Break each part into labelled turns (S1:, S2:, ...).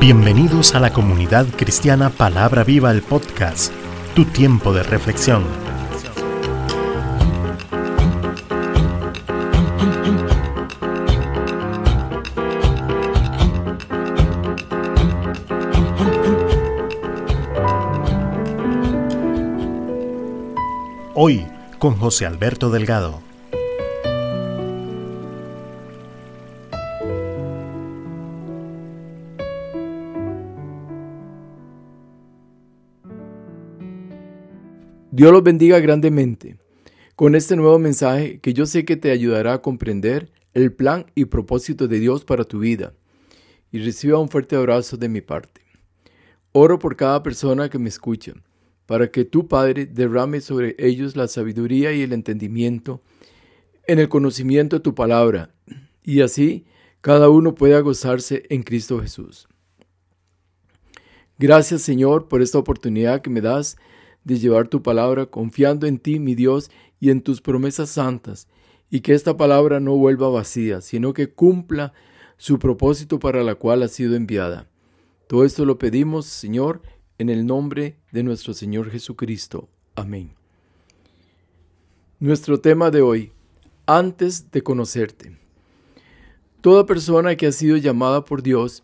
S1: Bienvenidos a la comunidad cristiana Palabra Viva el podcast, tu tiempo de reflexión. Hoy con José Alberto Delgado.
S2: Dios los bendiga grandemente con este nuevo mensaje que yo sé que te ayudará a comprender el plan y propósito de Dios para tu vida. Y reciba un fuerte abrazo de mi parte. Oro por cada persona que me escucha, para que tu Padre derrame sobre ellos la sabiduría y el entendimiento en el conocimiento de tu palabra, y así cada uno pueda gozarse en Cristo Jesús. Gracias Señor por esta oportunidad que me das de llevar tu palabra confiando en ti, mi Dios, y en tus promesas santas, y que esta palabra no vuelva vacía, sino que cumpla su propósito para la cual ha sido enviada. Todo esto lo pedimos, Señor, en el nombre de nuestro Señor Jesucristo. Amén. Nuestro tema de hoy, antes de conocerte. Toda persona que ha sido llamada por Dios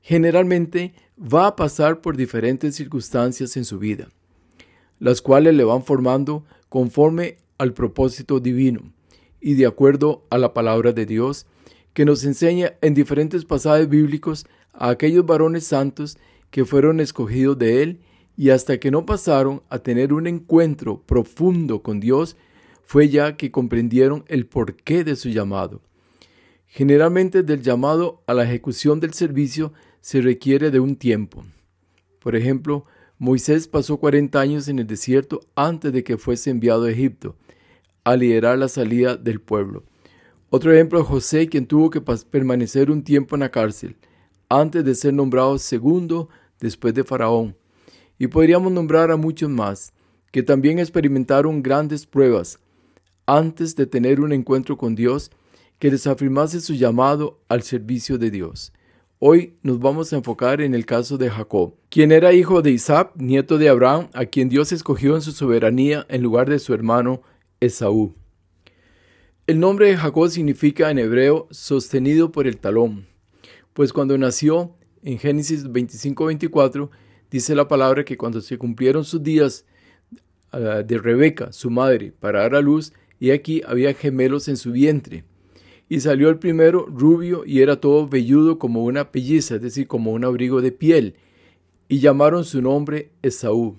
S2: generalmente va a pasar por diferentes circunstancias en su vida las cuales le van formando conforme al propósito divino y de acuerdo a la palabra de Dios, que nos enseña en diferentes pasajes bíblicos a aquellos varones santos que fueron escogidos de Él y hasta que no pasaron a tener un encuentro profundo con Dios, fue ya que comprendieron el porqué de su llamado. Generalmente del llamado a la ejecución del servicio se requiere de un tiempo. Por ejemplo, Moisés pasó 40 años en el desierto antes de que fuese enviado a Egipto a liderar la salida del pueblo. Otro ejemplo es José, quien tuvo que permanecer un tiempo en la cárcel antes de ser nombrado segundo después de Faraón. Y podríamos nombrar a muchos más, que también experimentaron grandes pruebas antes de tener un encuentro con Dios que les afirmase su llamado al servicio de Dios. Hoy nos vamos a enfocar en el caso de Jacob, quien era hijo de Isaac, nieto de Abraham, a quien Dios escogió en su soberanía en lugar de su hermano Esaú. El nombre de Jacob significa en hebreo sostenido por el talón, pues cuando nació en Génesis 25-24 dice la palabra que cuando se cumplieron sus días ah, de Rebeca, su madre, para dar a luz, y aquí había gemelos en su vientre. Y salió el primero rubio y era todo velludo como una pelliza, es decir, como un abrigo de piel, y llamaron su nombre Esaú.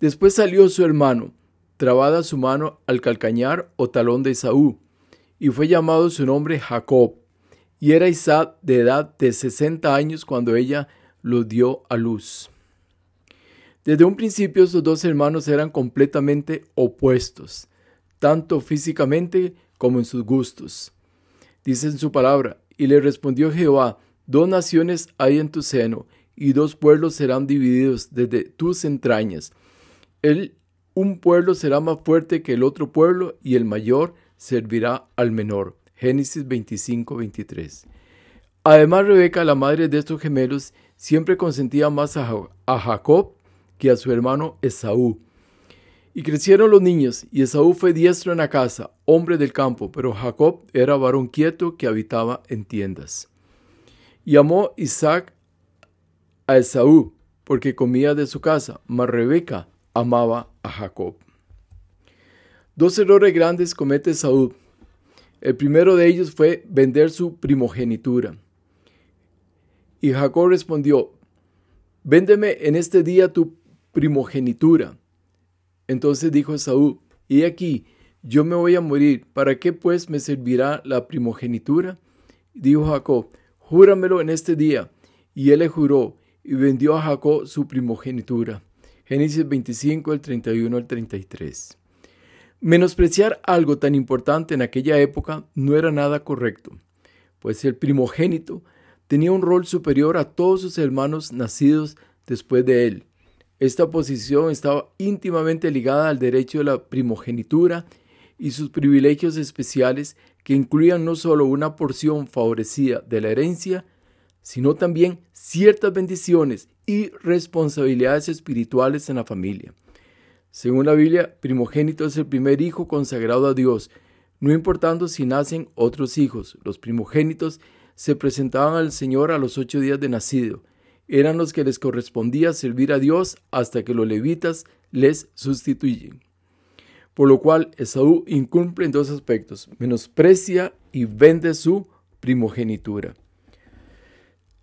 S2: Después salió su hermano, trabada su mano al calcañar o talón de Esaú, y fue llamado su nombre Jacob, y era Isaac de edad de sesenta años cuando ella lo dio a luz. Desde un principio sus dos hermanos eran completamente opuestos, tanto físicamente como en sus gustos dice en su palabra, y le respondió Jehová, dos naciones hay en tu seno, y dos pueblos serán divididos desde tus entrañas. El, un pueblo será más fuerte que el otro pueblo, y el mayor servirá al menor. Génesis 25, 23. Además, Rebeca, la madre de estos gemelos, siempre consentía más a Jacob que a su hermano Esaú. Y crecieron los niños, y Esaú fue diestro en la casa, hombre del campo, pero Jacob era varón quieto que habitaba en tiendas. Y amó Isaac a Esaú, porque comía de su casa, mas Rebeca amaba a Jacob. Dos errores grandes comete Esaú. El primero de ellos fue vender su primogenitura. Y Jacob respondió, Véndeme en este día tu primogenitura. Entonces dijo Esaú, y aquí, yo me voy a morir, ¿para qué pues me servirá la primogenitura? Dijo Jacob, júramelo en este día. Y él le juró, y vendió a Jacob su primogenitura. Génesis 25, el 31 al 33. Menospreciar algo tan importante en aquella época no era nada correcto, pues el primogénito tenía un rol superior a todos sus hermanos nacidos después de él. Esta posición estaba íntimamente ligada al derecho de la primogenitura y sus privilegios especiales que incluían no solo una porción favorecida de la herencia, sino también ciertas bendiciones y responsabilidades espirituales en la familia. Según la Biblia, primogénito es el primer hijo consagrado a Dios, no importando si nacen otros hijos. Los primogénitos se presentaban al Señor a los ocho días de nacido. Eran los que les correspondía servir a Dios hasta que los levitas les sustituyen. Por lo cual Esaú incumple en dos aspectos, menosprecia y vende su primogenitura.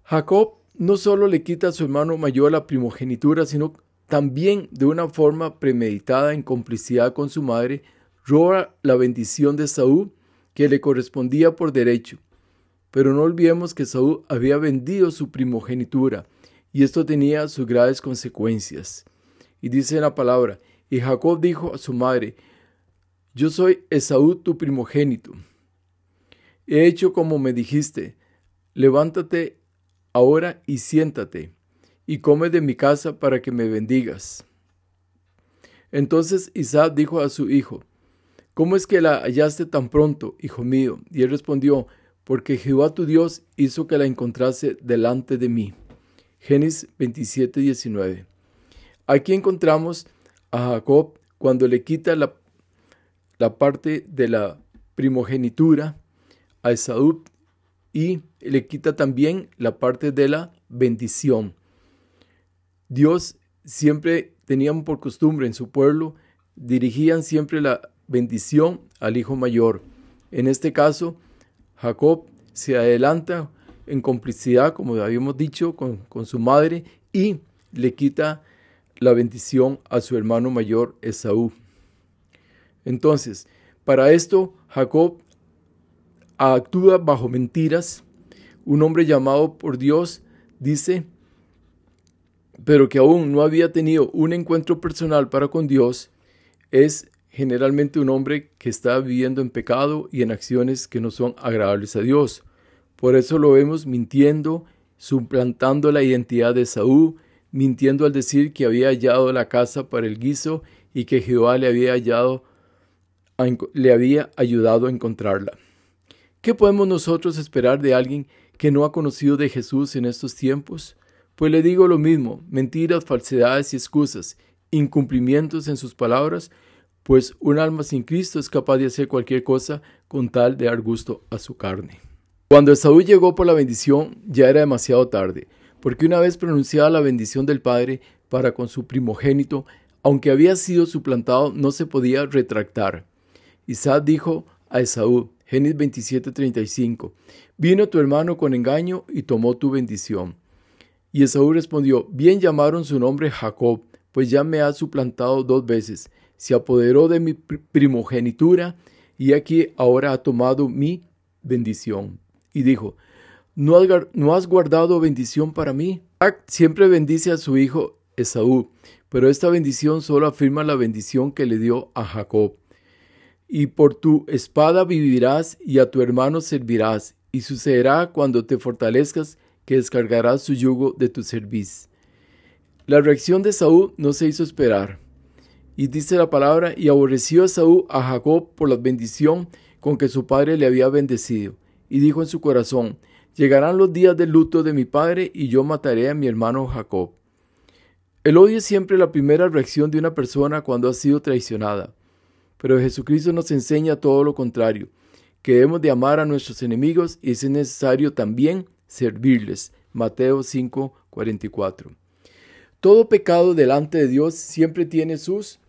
S2: Jacob no solo le quita a su hermano mayor la primogenitura, sino también de una forma premeditada en complicidad con su madre, roba la bendición de Saúl que le correspondía por derecho. Pero no olvidemos que Saúl había vendido su primogenitura y esto tenía sus graves consecuencias. Y dice la palabra, y Jacob dijo a su madre, yo soy Esaú tu primogénito. He hecho como me dijiste, levántate ahora y siéntate, y come de mi casa para que me bendigas. Entonces Isaac dijo a su hijo, ¿Cómo es que la hallaste tan pronto, hijo mío? Y él respondió, porque Jehová tu Dios hizo que la encontrase delante de mí. Génesis 27, 19. Aquí encontramos a Jacob cuando le quita la, la parte de la primogenitura a Esaú y le quita también la parte de la bendición. Dios siempre tenían por costumbre en su pueblo, dirigían siempre la bendición al hijo mayor. En este caso, Jacob se adelanta en complicidad, como habíamos dicho, con, con su madre y le quita la bendición a su hermano mayor Esaú. Entonces, para esto, Jacob actúa bajo mentiras. Un hombre llamado por Dios dice pero que aún no había tenido un encuentro personal para con Dios, es generalmente un hombre que está viviendo en pecado y en acciones que no son agradables a Dios. Por eso lo vemos mintiendo, suplantando la identidad de Saúl, mintiendo al decir que había hallado la casa para el guiso y que Jehová le había, hallado, le había ayudado a encontrarla. ¿Qué podemos nosotros esperar de alguien que no ha conocido de Jesús en estos tiempos? Pues le digo lo mismo, mentiras, falsedades y excusas, incumplimientos en sus palabras, pues un alma sin Cristo es capaz de hacer cualquier cosa con tal de dar gusto a su carne. Cuando Esaú llegó por la bendición, ya era demasiado tarde, porque una vez pronunciada la bendición del Padre para con su primogénito, aunque había sido suplantado, no se podía retractar. Isaac dijo a Esaú, Génesis 27:35, Vino tu hermano con engaño y tomó tu bendición. Y Esaú respondió, bien llamaron su nombre Jacob, pues ya me ha suplantado dos veces, se apoderó de mi primogenitura, y aquí ahora ha tomado mi bendición. Y dijo, ¿no has, guardado bendición para mí? siempre bendice a su hijo Esaú, pero esta bendición solo afirma la bendición que le dio a Jacob. Y por tu espada vivirás y a tu hermano servirás, y sucederá cuando te fortalezcas que descargará su yugo de tu cerviz. La reacción de Saúl no se hizo esperar. Y dice la palabra, y aborreció a Saúl a Jacob por la bendición con que su padre le había bendecido. Y dijo en su corazón, llegarán los días del luto de mi padre y yo mataré a mi hermano Jacob. El odio es siempre la primera reacción de una persona cuando ha sido traicionada. Pero Jesucristo nos enseña todo lo contrario, que debemos de amar a nuestros enemigos y es necesario también servirles. Mateo 5, 44. Todo pecado delante de Dios siempre tiene sus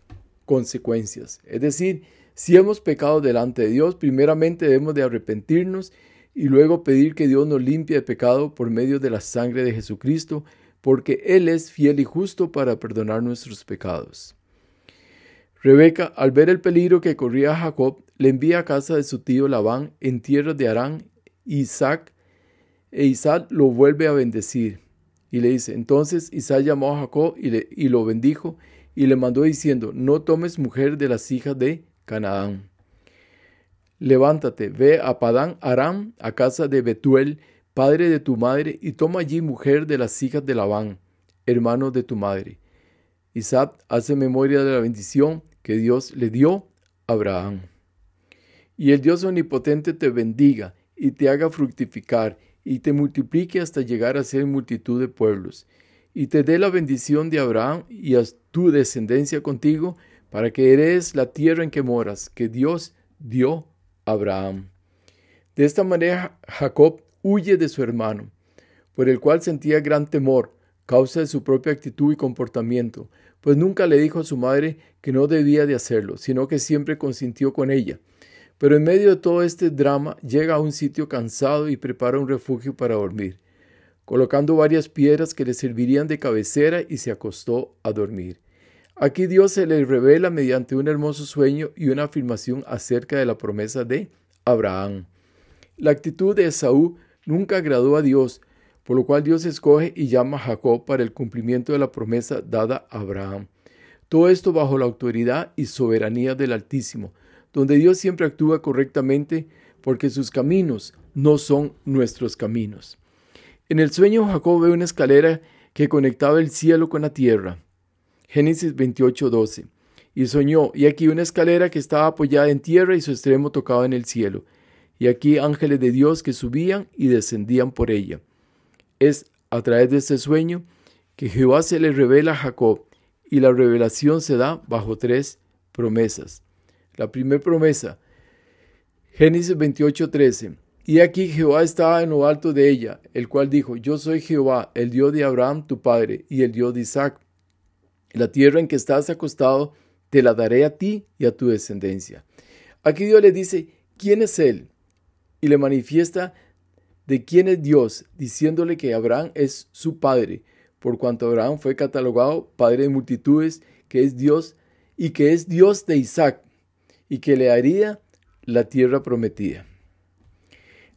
S2: consecuencias. Es decir, si hemos pecado delante de Dios, primeramente debemos de arrepentirnos y luego pedir que Dios nos limpie de pecado por medio de la sangre de Jesucristo, porque Él es fiel y justo para perdonar nuestros pecados. Rebeca, al ver el peligro que corría Jacob, le envía a casa de su tío Labán en tierra de Arán. Isaac e Isaac lo vuelve a bendecir. Y le dice, entonces Isaac llamó a Jacob y, le, y lo bendijo y le mandó diciendo, no tomes mujer de las hijas de Canaán. Levántate, ve a Padán Aram, a casa de Betuel, padre de tu madre, y toma allí mujer de las hijas de Labán, hermano de tu madre. Isaac hace memoria de la bendición que Dios le dio a Abraham. y el Dios omnipotente te bendiga y te haga fructificar y te multiplique hasta llegar a ser multitud de pueblos, y te dé la bendición de Abraham y a tu descendencia contigo, para que heredes la tierra en que moras, que Dios dio Abraham. De esta manera Jacob huye de su hermano, por el cual sentía gran temor, causa de su propia actitud y comportamiento, pues nunca le dijo a su madre que no debía de hacerlo, sino que siempre consintió con ella. Pero en medio de todo este drama llega a un sitio cansado y prepara un refugio para dormir, colocando varias piedras que le servirían de cabecera y se acostó a dormir. Aquí Dios se le revela mediante un hermoso sueño y una afirmación acerca de la promesa de Abraham. La actitud de Esaú nunca agradó a Dios, por lo cual Dios escoge y llama a Jacob para el cumplimiento de la promesa dada a Abraham. Todo esto bajo la autoridad y soberanía del Altísimo, donde Dios siempre actúa correctamente porque sus caminos no son nuestros caminos. En el sueño Jacob ve una escalera que conectaba el cielo con la tierra. Génesis 28:12. Y soñó, y aquí una escalera que estaba apoyada en tierra y su extremo tocaba en el cielo. Y aquí ángeles de Dios que subían y descendían por ella. Es a través de este sueño que Jehová se le revela a Jacob y la revelación se da bajo tres promesas. La primera promesa, Génesis 28:13. Y aquí Jehová estaba en lo alto de ella, el cual dijo, Yo soy Jehová, el Dios de Abraham tu padre, y el Dios de Isaac. La tierra en que estás acostado, te la daré a ti y a tu descendencia. Aquí Dios le dice, ¿quién es Él? Y le manifiesta de quién es Dios, diciéndole que Abraham es su padre, por cuanto Abraham fue catalogado padre de multitudes, que es Dios y que es Dios de Isaac, y que le haría la tierra prometida.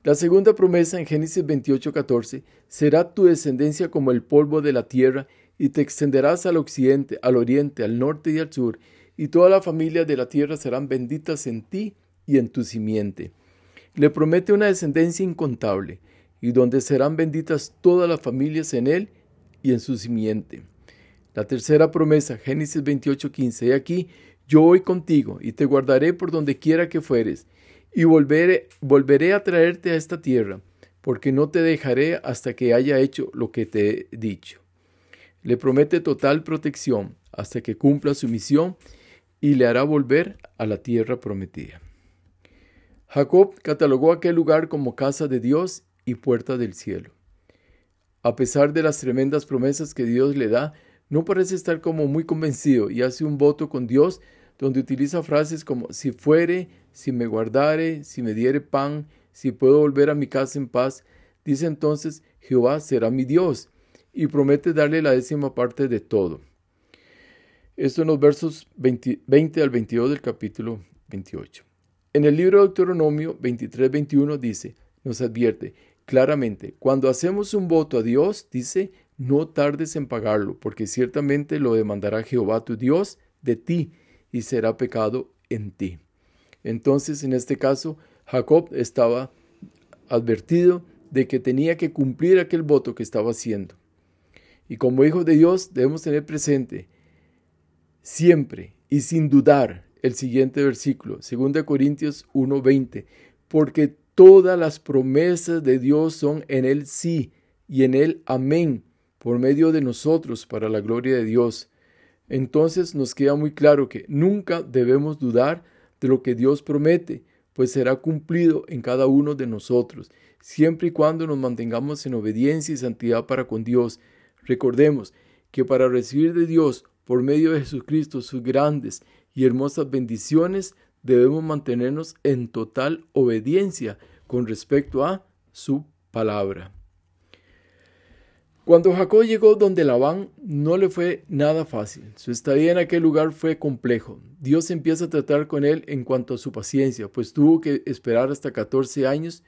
S2: La segunda promesa en Génesis 28:14 será tu descendencia como el polvo de la tierra, y te extenderás al occidente, al oriente, al norte y al sur, y toda la familia de la tierra serán benditas en ti y en tu simiente. Le promete una descendencia incontable, y donde serán benditas todas las familias en él y en su simiente. La tercera promesa, Génesis 28:15, he aquí, yo voy contigo y te guardaré por donde quiera que fueres, y volveré a traerte a esta tierra, porque no te dejaré hasta que haya hecho lo que te he dicho. Le promete total protección hasta que cumpla su misión y le hará volver a la tierra prometida. Jacob catalogó aquel lugar como casa de Dios y puerta del cielo. A pesar de las tremendas promesas que Dios le da, no parece estar como muy convencido y hace un voto con Dios donde utiliza frases como si fuere, si me guardare, si me diere pan, si puedo volver a mi casa en paz, dice entonces Jehová será mi Dios y promete darle la décima parte de todo. Esto en los versos 20, al 22 del capítulo 28. En el libro de Deuteronomio 23-21 dice, nos advierte claramente, cuando hacemos un voto a Dios, dice, no tardes en pagarlo, porque ciertamente lo demandará Jehová tu Dios de ti y será pecado en ti. Entonces, en este caso, Jacob estaba advertido de que tenía que cumplir aquel voto que estaba haciendo. Y como hijos de Dios debemos tener presente siempre y sin dudar el siguiente versículo, 2 Corintios 1:20, porque todas las promesas de Dios son en él sí y en él amén, por medio de nosotros para la gloria de Dios entonces nos queda muy claro que nunca debemos dudar de lo que Dios promete, pues será cumplido en cada uno de nosotros, siempre y cuando nos mantengamos en obediencia y santidad para con Dios. Recordemos que para recibir de Dios por medio de Jesucristo sus grandes y hermosas bendiciones, debemos mantenernos en total obediencia con respecto a su palabra. Cuando Jacob llegó donde Labán, no le fue nada fácil. Su estadía en aquel lugar fue complejo. Dios empieza a tratar con él en cuanto a su paciencia, pues tuvo que esperar hasta 14 años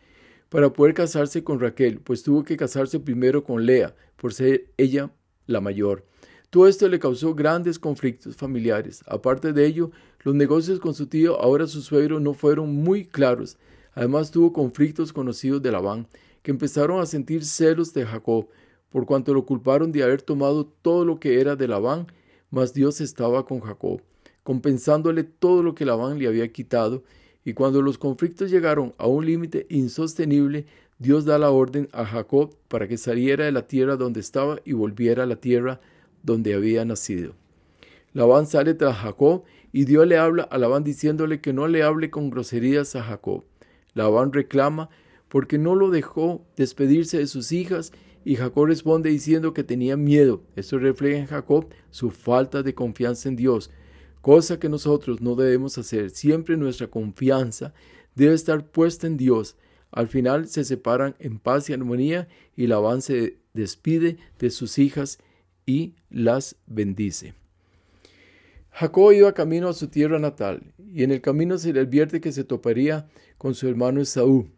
S2: para poder casarse con Raquel, pues tuvo que casarse primero con Lea, por ser ella la mayor. Todo esto le causó grandes conflictos familiares. Aparte de ello, los negocios con su tío, ahora su suegro, no fueron muy claros. Además tuvo conflictos conocidos de Labán, que empezaron a sentir celos de Jacob, por cuanto lo culparon de haber tomado todo lo que era de Labán, mas Dios estaba con Jacob, compensándole todo lo que Labán le había quitado, Y cuando los conflictos llegaron a un límite insostenible, Dios da la orden a Jacob para que saliera de la tierra donde estaba y volviera a la tierra donde había nacido. Labán sale tras Jacob y Dios le habla a Labán diciéndole que no le hable con groserías a Jacob. Labán reclama porque no lo dejó despedirse de sus hijas y Jacob responde diciendo que tenía miedo. Esto refleja en Jacob su falta de confianza en Dios, cosa que nosotros no debemos hacer. Siempre nuestra confianza debe estar puesta en Dios. Al final se separan en paz y armonía y Labán se despide de sus hijas y las bendice. Jacob iba camino a su tierra natal y en el camino se le advierte que se toparía con su hermano Esaú.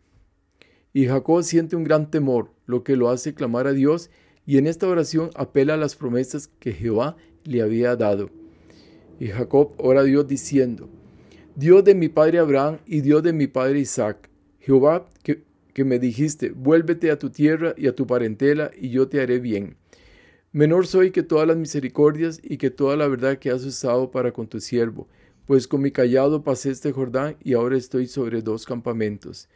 S2: Y Jacob siente un gran temor, lo que lo hace clamar a Dios y en esta oración apela a las promesas que Jehová le había dado. Y Jacob ora a Dios diciendo, Dios de mi padre Abraham y Dios de mi padre Isaac, Jehová que, me dijiste, vuélvete a tu tierra y a tu parentela y yo te haré bien. Menor soy que todas las misericordias y que toda la verdad que has usado para con tu siervo, pues con mi callado pasé este Jordán y ahora estoy sobre dos campamentos.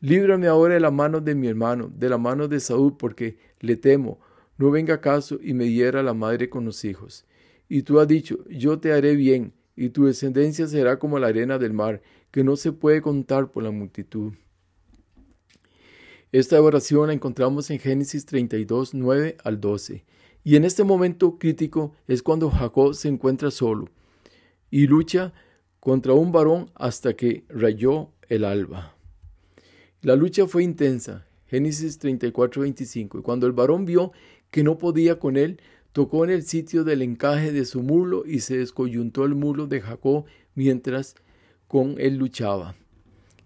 S2: Líbrame ahora de la mano de mi hermano, de la mano de Saúl, porque le temo, no venga caso y me hiera la madre con los hijos. Y tú has dicho, yo te haré bien, y tu descendencia será como la arena del mar, que no se puede contar por la multitud. Esta oración la encontramos en Génesis 32, 9 al 12. Y en este momento crítico es cuando Jacob se encuentra solo y lucha contra un varón hasta que rayó el alba. La lucha fue intensa. Génesis 34, 25. Y cuando el varón vio que no podía con él, tocó en el sitio del encaje de su mulo y se descoyuntó el mulo de Jacob mientras con él luchaba.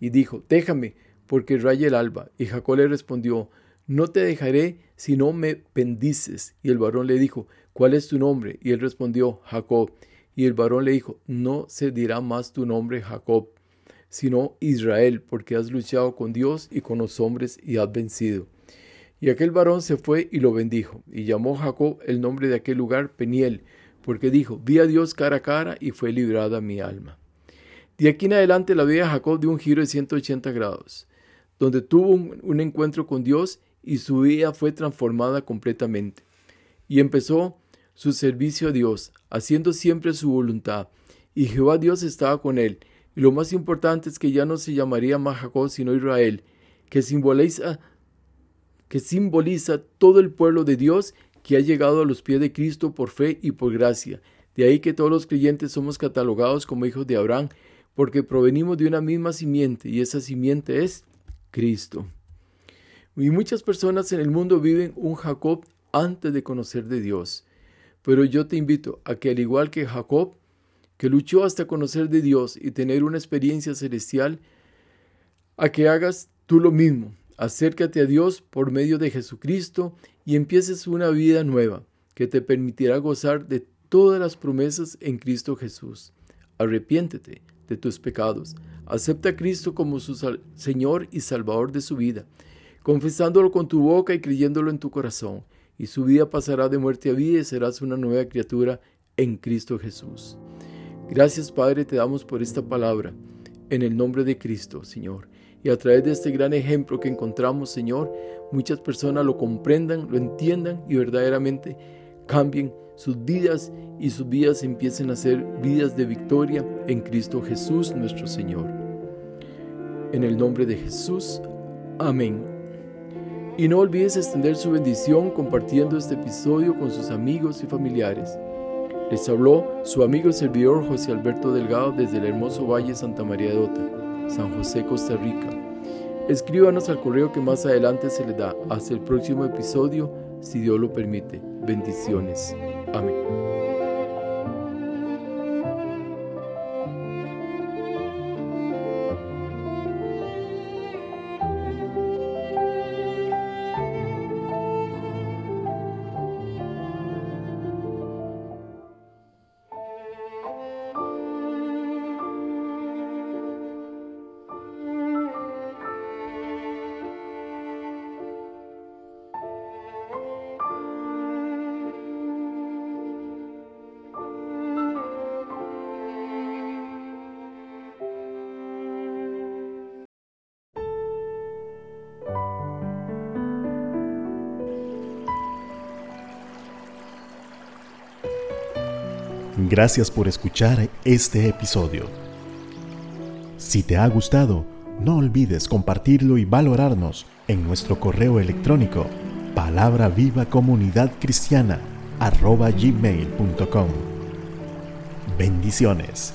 S2: Y dijo, déjame, porque raya el alba. Y Jacob le respondió, no te dejaré si no me bendices. Y el varón le dijo, ¿cuál es tu nombre? Y él respondió, Jacob. Y el varón le dijo, no se dirá más tu nombre Jacob, sino Israel, porque has luchado con Dios y con los hombres y has vencido. Y aquel varón se fue y lo bendijo, y llamó Jacob el nombre de aquel lugar Peniel, porque dijo, vi a Dios cara a cara y fue librada mi alma. De aquí en adelante la vida de Jacob dio un giro de 180 grados, donde tuvo un, encuentro con Dios y su vida fue transformada completamente. Y empezó su servicio a Dios, haciendo siempre su voluntad, y Jehová Dios estaba con él. Y lo más importante es que ya no se llamaría más Jacob, sino Israel, que simboliza que simboliza todo el pueblo de Dios que ha llegado a los pies de Cristo por fe y por gracia. De ahí que todos los creyentes somos catalogados como hijos de Abraham, porque provenimos de una misma simiente, y esa simiente es Cristo. Y muchas personas en el mundo viven un Jacob antes de conocer de Dios. Pero yo te invito a que al igual que Jacob, que luchó hasta conocer de Dios y tener una experiencia celestial, a que hagas tú lo mismo, Acércate a Dios por medio de Jesucristo y empieces una vida nueva que te permitirá gozar de todas las promesas en Cristo Jesús. Arrepiéntete de tus pecados. Acepta a Cristo como su Señor y Salvador de su vida, confesándolo con tu boca y creyéndolo en tu corazón. Y su vida pasará de muerte a vida y serás una nueva criatura en Cristo Jesús. Gracias Padre te damos por esta palabra. En el nombre de Cristo, Señor. Y a través de este gran ejemplo que encontramos, Señor, muchas personas lo comprendan, lo entiendan y verdaderamente cambien sus vidas y sus vidas empiecen a ser vidas de victoria en Cristo Jesús nuestro Señor. En el nombre de Jesús, amén. Y no olvides extender su bendición compartiendo este episodio con sus amigos y familiares. Les habló su amigo y servidor José Alberto Delgado desde el hermoso Valle Santa María de Ota. San José, Costa Rica. Escríbanos al correo que más adelante se le da. Hasta el próximo episodio, si Dios lo permite. Bendiciones. Amén.
S1: Gracias por escuchar este episodio. Si te ha gustado, no olvides compartirlo y valorarnos en nuestro correo electrónico palabra viva comunidad cristiana gmail.com. Bendiciones.